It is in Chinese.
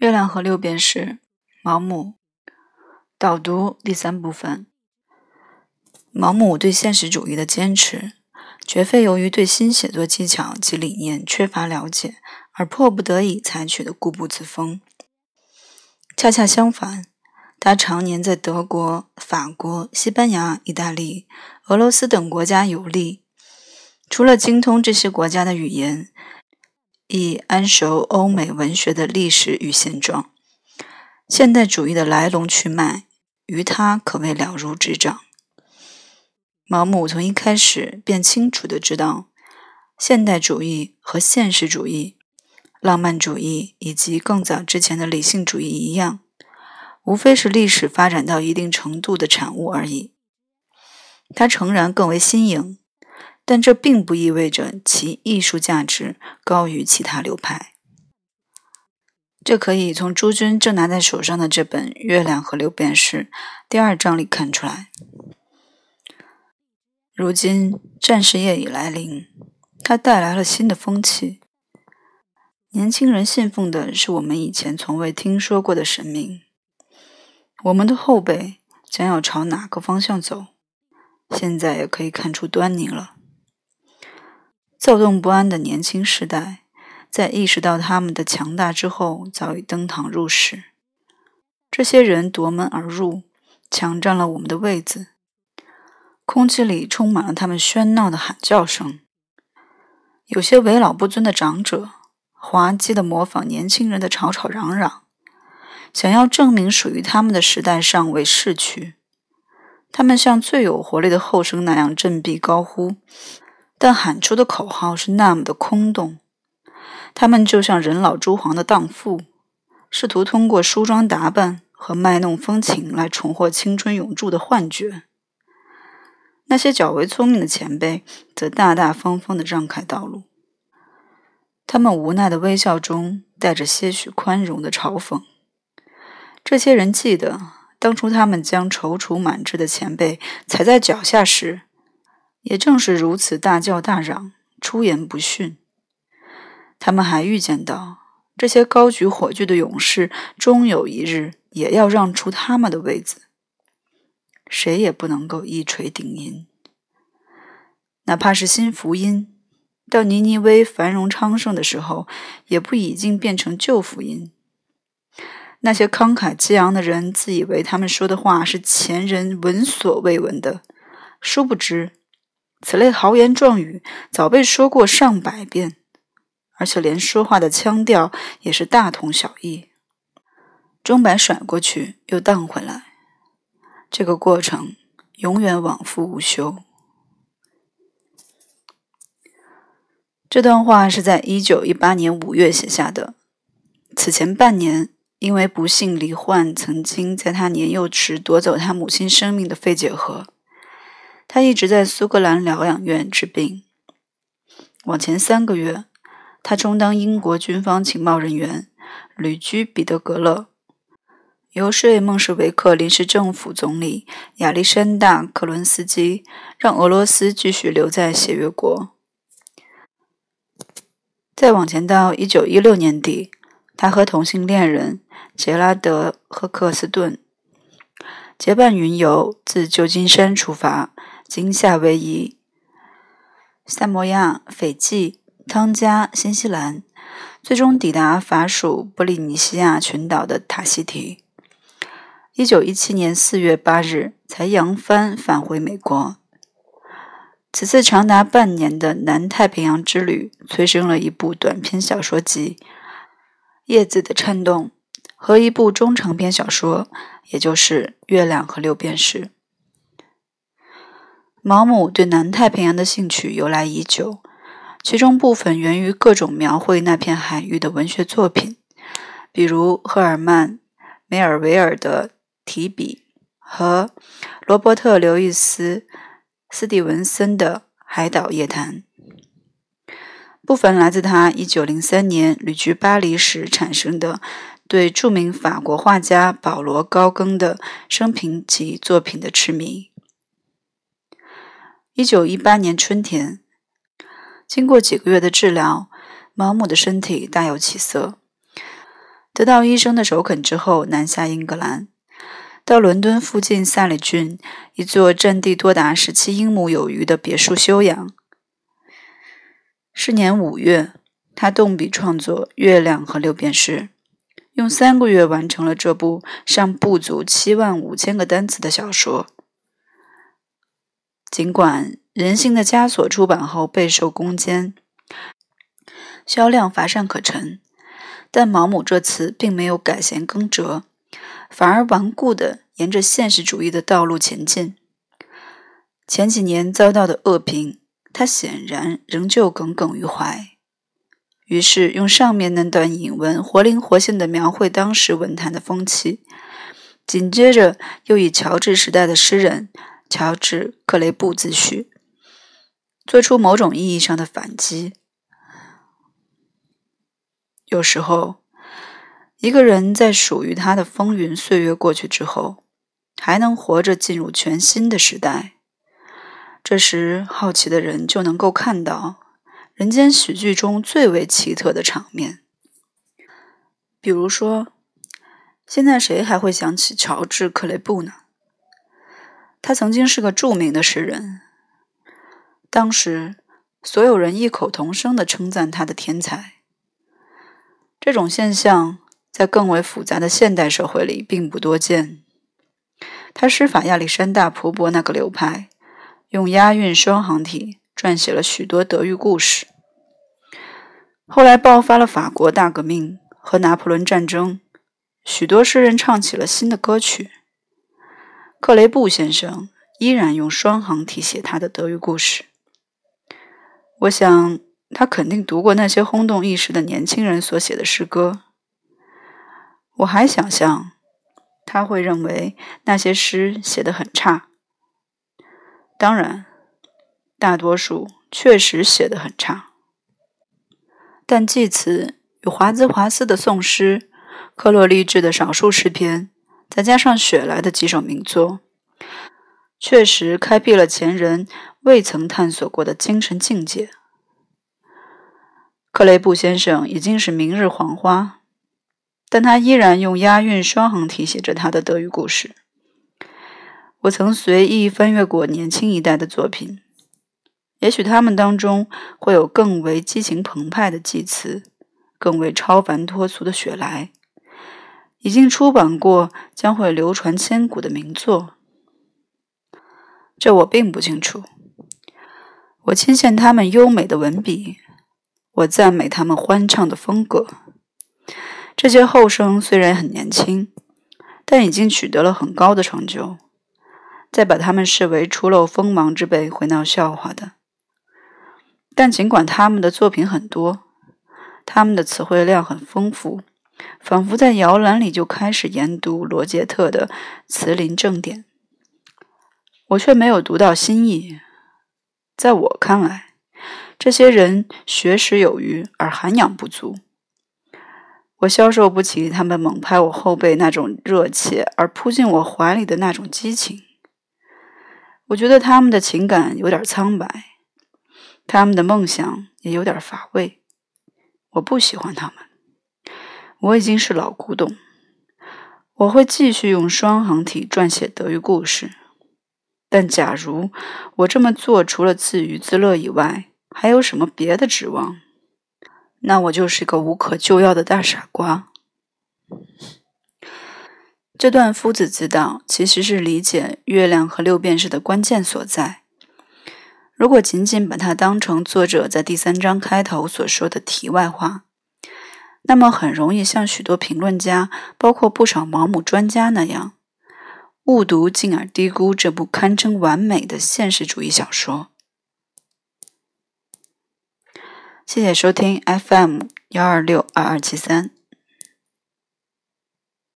月亮和六便士，毛姆导读第三部分。毛姆对现实主义的坚持，绝非由于对新写作技巧及理念缺乏了解而迫不得已采取的固步自封。恰恰相反，他常年在德国、法国、西班牙、意大利、俄罗斯等国家游历，除了精通这些国家的语言。亦谙熟欧美文学的历史与现状，现代主义的来龙去脉，于他可谓了如指掌。毛姆从一开始便清楚地知道，现代主义和现实主义、浪漫主义以及更早之前的理性主义一样，无非是历史发展到一定程度的产物而已。他诚然更为新颖。但这并不意味着其艺术价值高于其他流派。这可以从朱军正拿在手上的这本《月亮和六便士》第二章里看出来。如今战事业已来临，它带来了新的风气。年轻人信奉的是我们以前从未听说过的神明。我们的后辈将要朝哪个方向走，现在也可以看出端倪了。躁动不安的年轻时代，在意识到他们的强大之后，早已登堂入室。这些人夺门而入，抢占了我们的位子。空气里充满了他们喧闹的喊叫声。有些为老不尊的长者，滑稽地模仿年轻人的吵吵嚷嚷，想要证明属于他们的时代尚未逝去。他们像最有活力的后生那样振臂高呼。但喊出的口号是那么的空洞，他们就像人老珠黄的荡妇，试图通过梳妆打扮和卖弄风情来重获青春永驻的幻觉。那些较为聪明的前辈则大大方方地让开道路，他们无奈的微笑中带着些许宽容的嘲讽。这些人记得，当初他们将踌躇满志的前辈踩在脚下时。也正是如此，大叫大嚷，出言不逊。他们还预见到，这些高举火炬的勇士，终有一日也要让出他们的位子。谁也不能够一锤定音。哪怕是新福音，到尼尼微繁荣昌盛的时候，也不已经变成旧福音。那些慷慨激昂的人，自以为他们说的话是前人闻所未闻的，殊不知。此类豪言壮语早被说过上百遍，而且连说话的腔调也是大同小异。钟摆甩过去又荡回来，这个过程永远往复无休。这段话是在一九一八年五月写下的。此前半年，因为不幸罹患曾经在他年幼时夺走他母亲生命的肺结核。他一直在苏格兰疗养院治病。往前三个月，他充当英国军方情报人员，旅居彼得格勒，游说孟什维克临时政府总理亚历山大·克伦斯基，让俄罗斯继续留在协约国。再往前到一九一六年底，他和同性恋人杰拉德·赫克斯顿结伴云游，自旧金山出发。经夏威夷、萨摩亚、斐济、汤加、新西兰，最终抵达法属波利尼西亚群岛的塔希提。一九一七年四月八日，才扬帆返回美国。此次长达半年的南太平洋之旅，催生了一部短篇小说集《叶子的颤动》和一部中长篇小说，也就是《月亮和六便士》。毛姆对南太平洋的兴趣由来已久，其中部分源于各种描绘那片海域的文学作品，比如赫尔曼·梅尔维尔的《提笔》和罗伯特·刘易斯·斯蒂文森的《海岛夜谈》，部分来自他1903年旅居巴黎时产生的对著名法国画家保罗·高更的生平及作品的痴迷。一九一八年春天，经过几个月的治疗，毛姆的身体大有起色。得到医生的首肯之后，南下英格兰，到伦敦附近萨里郡一座占地多达十七英亩有余的别墅休养。是年五月，他动笔创作《月亮和六便士》，用三个月完成了这部尚不足七万五千个单词的小说。尽管《人性的枷锁》出版后备受攻坚，销量乏善可陈。但毛姆这次并没有改弦更辙，反而顽固地沿着现实主义的道路前进。前几年遭到的恶评，他显然仍旧耿耿于怀。于是，用上面那段引文活灵活现地描绘当时文坛的风气，紧接着又以乔治时代的诗人乔治·克雷布自诩，做出某种意义上的反击。有时候，一个人在属于他的风云岁月过去之后，还能活着进入全新的时代。这时，好奇的人就能够看到人间喜剧中最为奇特的场面。比如说，现在谁还会想起乔治·克雷布呢？他曾经是个著名的诗人，当时所有人异口同声的称赞他的天才。这种现象在更为复杂的现代社会里并不多见。他师法亚历山大·蒲伯那个流派，用押韵双行体撰写了许多德育故事。后来爆发了法国大革命和拿破仑战争，许多诗人唱起了新的歌曲。克雷布先生依然用双行体写他的德育故事。我想。他肯定读过那些轰动一时的年轻人所写的诗歌。我还想象他会认为那些诗写得很差。当然，大多数确实写得很差。但济慈与华兹华斯的宋诗、克洛利志的少数诗篇，再加上雪莱的几首名作，确实开辟了前人未曾探索过的精神境界。克雷布先生已经是明日黄花，但他依然用押韵双行体写着他的德语故事。我曾随意翻阅过年轻一代的作品，也许他们当中会有更为激情澎湃的祭词，更为超凡脱俗的雪莱，已经出版过将会流传千古的名作。这我并不清楚。我钦羡他们优美的文笔。我赞美他们欢畅的风格。这些后生虽然很年轻，但已经取得了很高的成就。再把他们视为初露锋芒之辈会闹笑话的。但尽管他们的作品很多，他们的词汇量很丰富，仿佛在摇篮里就开始研读罗杰特的辞林正典，我却没有读到新意。在我看来。这些人学识有余，而涵养不足。我消受不起他们猛拍我后背那种热切，而扑进我怀里的那种激情。我觉得他们的情感有点苍白，他们的梦想也有点乏味。我不喜欢他们。我已经是老古董。我会继续用双行体撰写德语故事，但假如我这么做，除了自娱自乐以外，还有什么别的指望？那我就是个无可救药的大傻瓜。这段夫子之道其实是理解月亮和六便士的关键所在。如果仅仅把它当成作者在第三章开头所说的题外话，那么很容易像许多评论家，包括不少盲目专家那样，误读进而低估这部堪称完美的现实主义小说。谢谢收听 FM 幺二六二二七三。